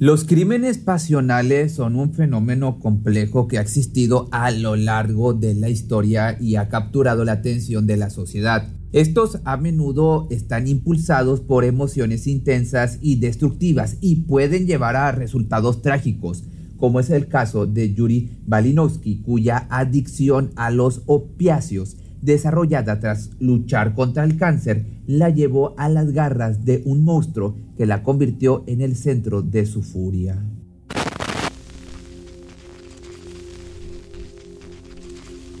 Los crímenes pasionales son un fenómeno complejo que ha existido a lo largo de la historia y ha capturado la atención de la sociedad. Estos a menudo están impulsados por emociones intensas y destructivas y pueden llevar a resultados trágicos, como es el caso de Yuri Balinowski, cuya adicción a los opiáceos desarrollada tras luchar contra el cáncer, la llevó a las garras de un monstruo que la convirtió en el centro de su furia.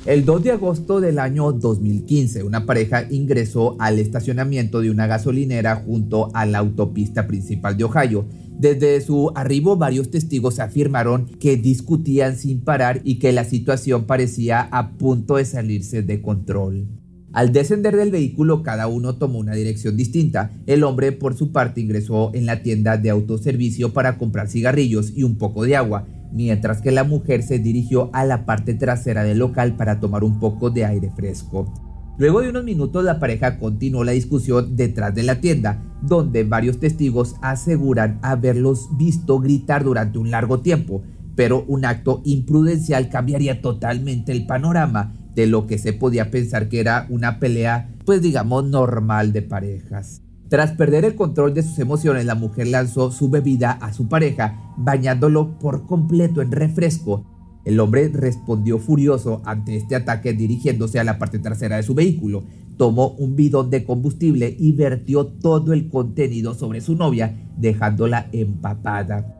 El 2 de agosto del año 2015, una pareja ingresó al estacionamiento de una gasolinera junto a la autopista principal de Ohio desde su arribo, varios testigos afirmaron que discutían sin parar y que la situación parecía a punto de salirse de control. Al descender del vehículo, cada uno tomó una dirección distinta. El hombre, por su parte, ingresó en la tienda de autoservicio para comprar cigarrillos y un poco de agua, mientras que la mujer se dirigió a la parte trasera del local para tomar un poco de aire fresco. Luego de unos minutos la pareja continuó la discusión detrás de la tienda, donde varios testigos aseguran haberlos visto gritar durante un largo tiempo, pero un acto imprudencial cambiaría totalmente el panorama de lo que se podía pensar que era una pelea, pues digamos, normal de parejas. Tras perder el control de sus emociones, la mujer lanzó su bebida a su pareja, bañándolo por completo en refresco el hombre respondió furioso ante este ataque dirigiéndose a la parte trasera de su vehículo. Tomó un bidón de combustible y vertió todo el contenido sobre su novia, dejándola empapada.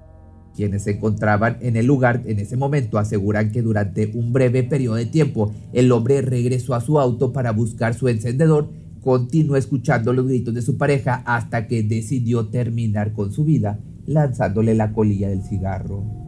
Quienes se encontraban en el lugar en ese momento aseguran que durante un breve periodo de tiempo el hombre regresó a su auto para buscar su encendedor, continuó escuchando los gritos de su pareja hasta que decidió terminar con su vida lanzándole la colilla del cigarro.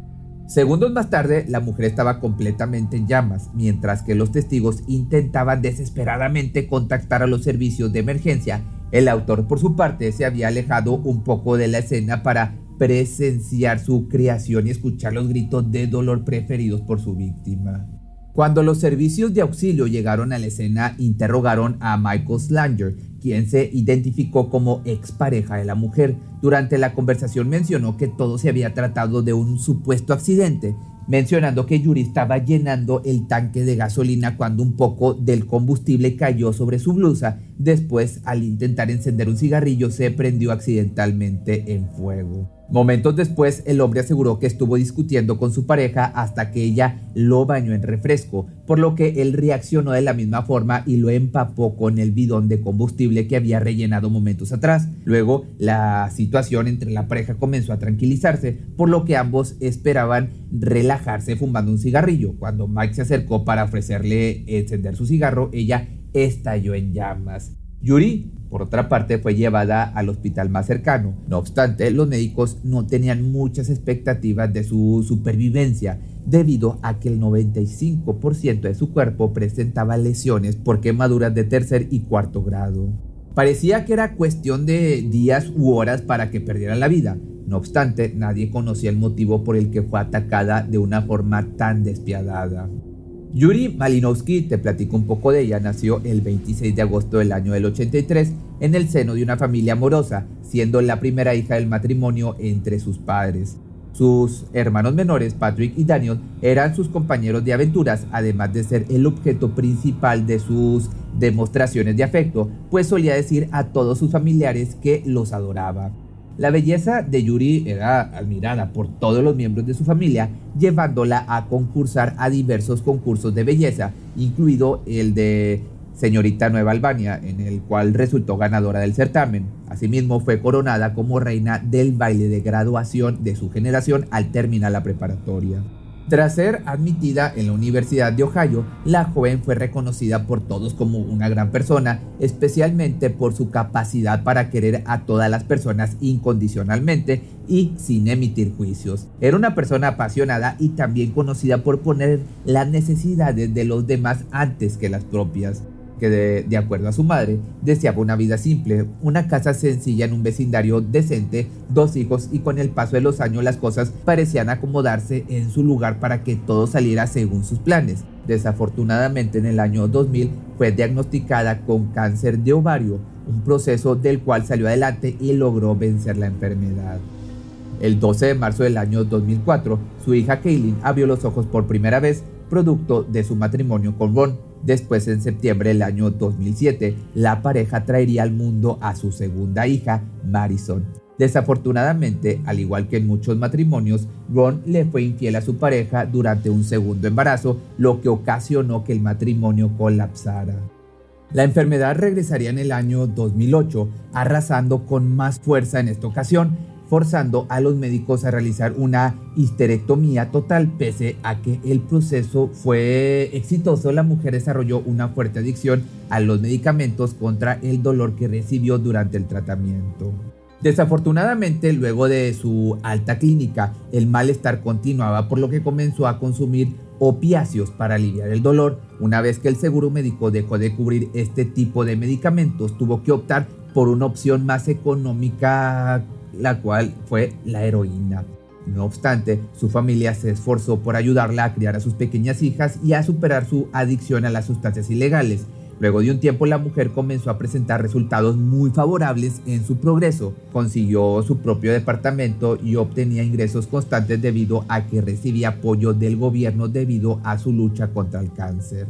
Segundos más tarde, la mujer estaba completamente en llamas, mientras que los testigos intentaban desesperadamente contactar a los servicios de emergencia. El autor, por su parte, se había alejado un poco de la escena para presenciar su creación y escuchar los gritos de dolor preferidos por su víctima. Cuando los servicios de auxilio llegaron a la escena, interrogaron a Michael Slanger, quien se identificó como expareja de la mujer. Durante la conversación mencionó que todo se había tratado de un supuesto accidente, mencionando que Yuri estaba llenando el tanque de gasolina cuando un poco del combustible cayó sobre su blusa. Después, al intentar encender un cigarrillo, se prendió accidentalmente en fuego. Momentos después, el hombre aseguró que estuvo discutiendo con su pareja hasta que ella lo bañó en refresco, por lo que él reaccionó de la misma forma y lo empapó con el bidón de combustible que había rellenado momentos atrás. Luego, la situación entre la pareja comenzó a tranquilizarse, por lo que ambos esperaban relajarse fumando un cigarrillo. Cuando Mike se acercó para ofrecerle encender su cigarro, ella estalló en llamas. Yuri por otra parte, fue llevada al hospital más cercano. No obstante, los médicos no tenían muchas expectativas de su supervivencia debido a que el 95% de su cuerpo presentaba lesiones por quemaduras de tercer y cuarto grado. Parecía que era cuestión de días u horas para que perdiera la vida. No obstante, nadie conocía el motivo por el que fue atacada de una forma tan despiadada. Yuri Malinowski, te platico un poco de ella, nació el 26 de agosto del año del 83 en el seno de una familia amorosa, siendo la primera hija del matrimonio entre sus padres. Sus hermanos menores, Patrick y Daniel, eran sus compañeros de aventuras, además de ser el objeto principal de sus demostraciones de afecto, pues solía decir a todos sus familiares que los adoraba. La belleza de Yuri era admirada por todos los miembros de su familia, llevándola a concursar a diversos concursos de belleza, incluido el de Señorita Nueva Albania, en el cual resultó ganadora del certamen. Asimismo, fue coronada como reina del baile de graduación de su generación al terminar la preparatoria. Tras ser admitida en la Universidad de Ohio, la joven fue reconocida por todos como una gran persona, especialmente por su capacidad para querer a todas las personas incondicionalmente y sin emitir juicios. Era una persona apasionada y también conocida por poner las necesidades de los demás antes que las propias que de, acuerdo a su madre deseaba una vida simple, una casa sencilla en un vecindario decente, dos hijos y con el paso de los años las cosas parecían acomodarse en su lugar para que todo saliera según sus planes. Desafortunadamente en el año 2000 fue diagnosticada con cáncer de ovario, un proceso del cual salió adelante y logró vencer la enfermedad. El 12 de marzo del año 2004, su hija Kaylin abrió los ojos por primera vez, producto de su matrimonio con Ron. Después, en septiembre del año 2007, la pareja traería al mundo a su segunda hija, Marison. Desafortunadamente, al igual que en muchos matrimonios, Ron le fue infiel a su pareja durante un segundo embarazo, lo que ocasionó que el matrimonio colapsara. La enfermedad regresaría en el año 2008, arrasando con más fuerza en esta ocasión, forzando a los médicos a realizar una histerectomía total. Pese a que el proceso fue exitoso, la mujer desarrolló una fuerte adicción a los medicamentos contra el dolor que recibió durante el tratamiento. Desafortunadamente, luego de su alta clínica, el malestar continuaba, por lo que comenzó a consumir opiáceos para aliviar el dolor. Una vez que el seguro médico dejó de cubrir este tipo de medicamentos, tuvo que optar por una opción más económica la cual fue la heroína. No obstante, su familia se esforzó por ayudarla a criar a sus pequeñas hijas y a superar su adicción a las sustancias ilegales. Luego de un tiempo la mujer comenzó a presentar resultados muy favorables en su progreso. Consiguió su propio departamento y obtenía ingresos constantes debido a que recibía apoyo del gobierno debido a su lucha contra el cáncer.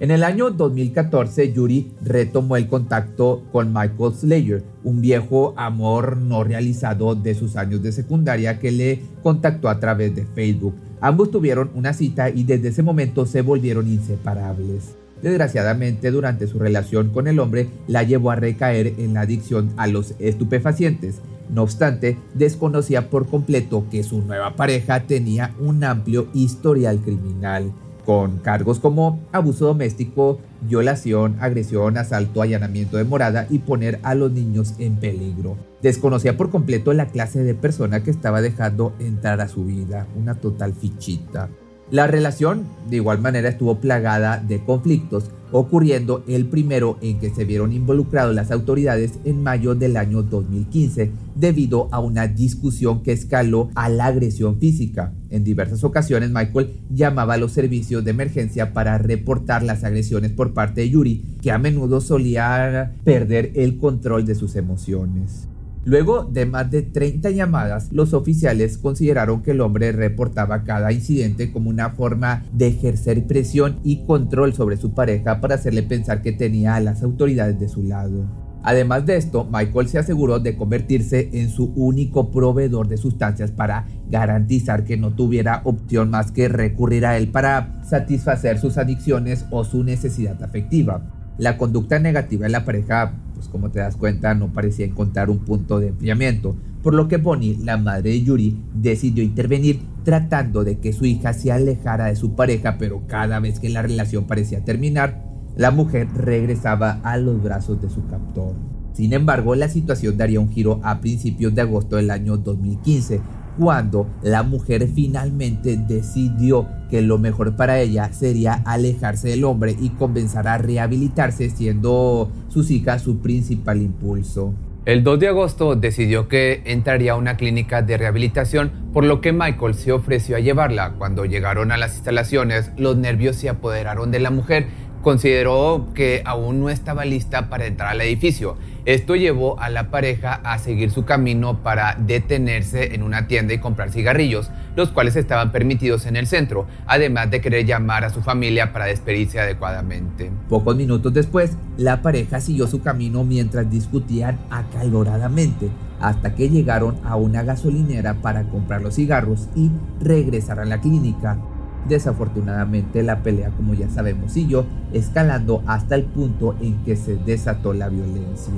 En el año 2014, Yuri retomó el contacto con Michael Slayer, un viejo amor no realizado de sus años de secundaria que le contactó a través de Facebook. Ambos tuvieron una cita y desde ese momento se volvieron inseparables. Desgraciadamente, durante su relación con el hombre, la llevó a recaer en la adicción a los estupefacientes. No obstante, desconocía por completo que su nueva pareja tenía un amplio historial criminal con cargos como abuso doméstico, violación, agresión, asalto, allanamiento de morada y poner a los niños en peligro. Desconocía por completo la clase de persona que estaba dejando entrar a su vida, una total fichita. La relación de igual manera estuvo plagada de conflictos, ocurriendo el primero en que se vieron involucrados las autoridades en mayo del año 2015 debido a una discusión que escaló a la agresión física. En diversas ocasiones Michael llamaba a los servicios de emergencia para reportar las agresiones por parte de Yuri, que a menudo solía perder el control de sus emociones. Luego de más de 30 llamadas, los oficiales consideraron que el hombre reportaba cada incidente como una forma de ejercer presión y control sobre su pareja para hacerle pensar que tenía a las autoridades de su lado. Además de esto, Michael se aseguró de convertirse en su único proveedor de sustancias para garantizar que no tuviera opción más que recurrir a él para satisfacer sus adicciones o su necesidad afectiva. La conducta negativa de la pareja pues como te das cuenta no parecía encontrar un punto de enfriamiento, por lo que Bonnie, la madre de Yuri, decidió intervenir tratando de que su hija se alejara de su pareja, pero cada vez que la relación parecía terminar, la mujer regresaba a los brazos de su captor. Sin embargo, la situación daría un giro a principios de agosto del año 2015, cuando la mujer finalmente decidió que lo mejor para ella sería alejarse del hombre y comenzar a rehabilitarse siendo sus hijas su principal impulso. El 2 de agosto decidió que entraría a una clínica de rehabilitación, por lo que Michael se ofreció a llevarla. Cuando llegaron a las instalaciones, los nervios se apoderaron de la mujer. Consideró que aún no estaba lista para entrar al edificio. Esto llevó a la pareja a seguir su camino para detenerse en una tienda y comprar cigarrillos, los cuales estaban permitidos en el centro, además de querer llamar a su familia para despedirse adecuadamente. Pocos minutos después, la pareja siguió su camino mientras discutían acaloradamente, hasta que llegaron a una gasolinera para comprar los cigarros y regresar a la clínica. Desafortunadamente la pelea, como ya sabemos, siguió escalando hasta el punto en que se desató la violencia.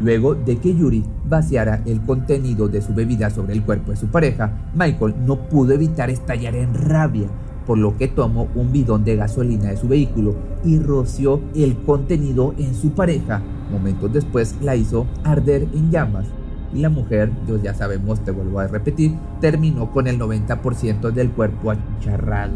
Luego de que Yuri vaciara el contenido de su bebida sobre el cuerpo de su pareja, Michael no pudo evitar estallar en rabia, por lo que tomó un bidón de gasolina de su vehículo y roció el contenido en su pareja. Momentos después la hizo arder en llamas. Y la mujer, Dios ya sabemos, te vuelvo a repetir, terminó con el 90% del cuerpo achicharrado.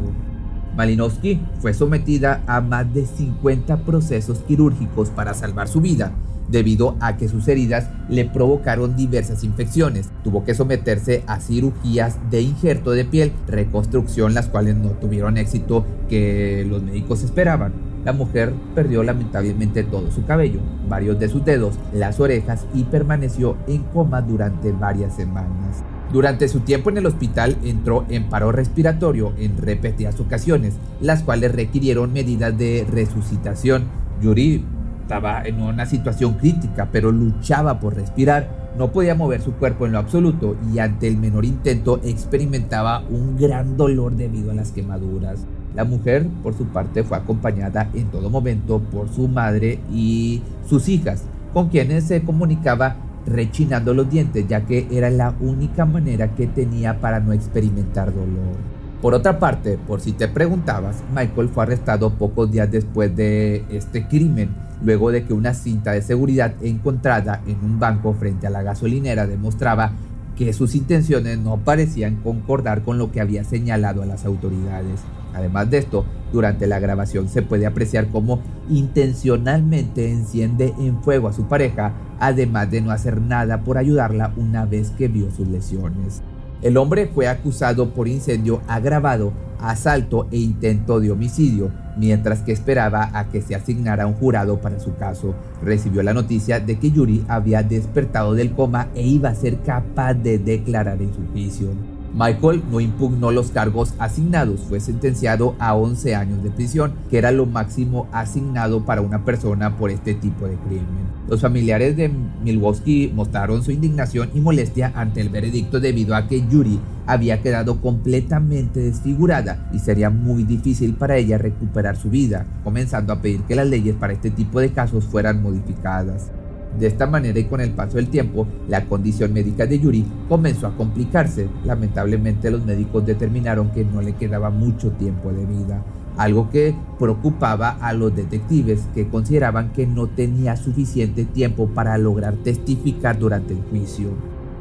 Malinowski fue sometida a más de 50 procesos quirúrgicos para salvar su vida debido a que sus heridas le provocaron diversas infecciones. Tuvo que someterse a cirugías de injerto de piel, reconstrucción, las cuales no tuvieron éxito que los médicos esperaban. La mujer perdió lamentablemente todo su cabello, varios de sus dedos, las orejas y permaneció en coma durante varias semanas. Durante su tiempo en el hospital entró en paro respiratorio en repetidas ocasiones, las cuales requirieron medidas de resucitación. Yuri estaba en una situación crítica, pero luchaba por respirar. No podía mover su cuerpo en lo absoluto y ante el menor intento experimentaba un gran dolor debido a las quemaduras. La mujer, por su parte, fue acompañada en todo momento por su madre y sus hijas, con quienes se comunicaba rechinando los dientes, ya que era la única manera que tenía para no experimentar dolor. Por otra parte, por si te preguntabas, Michael fue arrestado pocos días después de este crimen luego de que una cinta de seguridad encontrada en un banco frente a la gasolinera demostraba que sus intenciones no parecían concordar con lo que había señalado a las autoridades. Además de esto, durante la grabación se puede apreciar cómo intencionalmente enciende en fuego a su pareja, además de no hacer nada por ayudarla una vez que vio sus lesiones. El hombre fue acusado por incendio agravado, asalto e intento de homicidio, mientras que esperaba a que se asignara un jurado para su caso. Recibió la noticia de que Yuri había despertado del coma e iba a ser capaz de declarar en su juicio. Michael no impugnó los cargos asignados, fue sentenciado a 11 años de prisión, que era lo máximo asignado para una persona por este tipo de crimen. Los familiares de Milwaukee mostraron su indignación y molestia ante el veredicto debido a que Yuri había quedado completamente desfigurada y sería muy difícil para ella recuperar su vida, comenzando a pedir que las leyes para este tipo de casos fueran modificadas. De esta manera y con el paso del tiempo, la condición médica de Yuri comenzó a complicarse. Lamentablemente los médicos determinaron que no le quedaba mucho tiempo de vida, algo que preocupaba a los detectives que consideraban que no tenía suficiente tiempo para lograr testificar durante el juicio.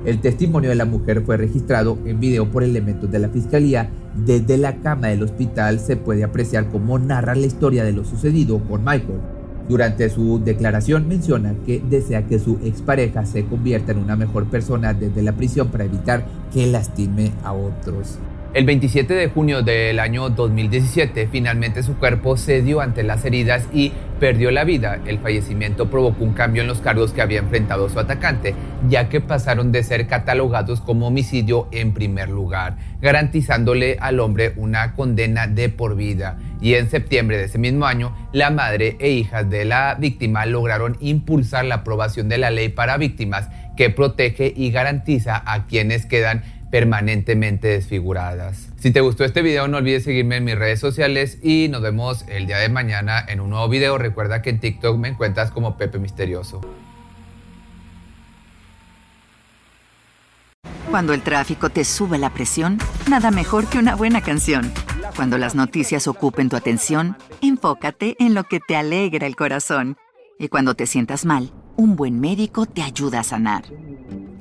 El testimonio de la mujer fue registrado en video por elementos de la fiscalía. Desde la cama del hospital se puede apreciar cómo narra la historia de lo sucedido con Michael. Durante su declaración menciona que desea que su expareja se convierta en una mejor persona desde la prisión para evitar que lastime a otros. El 27 de junio del año 2017, finalmente su cuerpo cedió ante las heridas y perdió la vida. El fallecimiento provocó un cambio en los cargos que había enfrentado su atacante, ya que pasaron de ser catalogados como homicidio en primer lugar, garantizándole al hombre una condena de por vida. Y en septiembre de ese mismo año, la madre e hijas de la víctima lograron impulsar la aprobación de la ley para víctimas que protege y garantiza a quienes quedan permanentemente desfiguradas. Si te gustó este video no olvides seguirme en mis redes sociales y nos vemos el día de mañana en un nuevo video. Recuerda que en TikTok me encuentras como Pepe Misterioso. Cuando el tráfico te sube la presión, nada mejor que una buena canción. Cuando las noticias ocupen tu atención, enfócate en lo que te alegra el corazón. Y cuando te sientas mal, un buen médico te ayuda a sanar.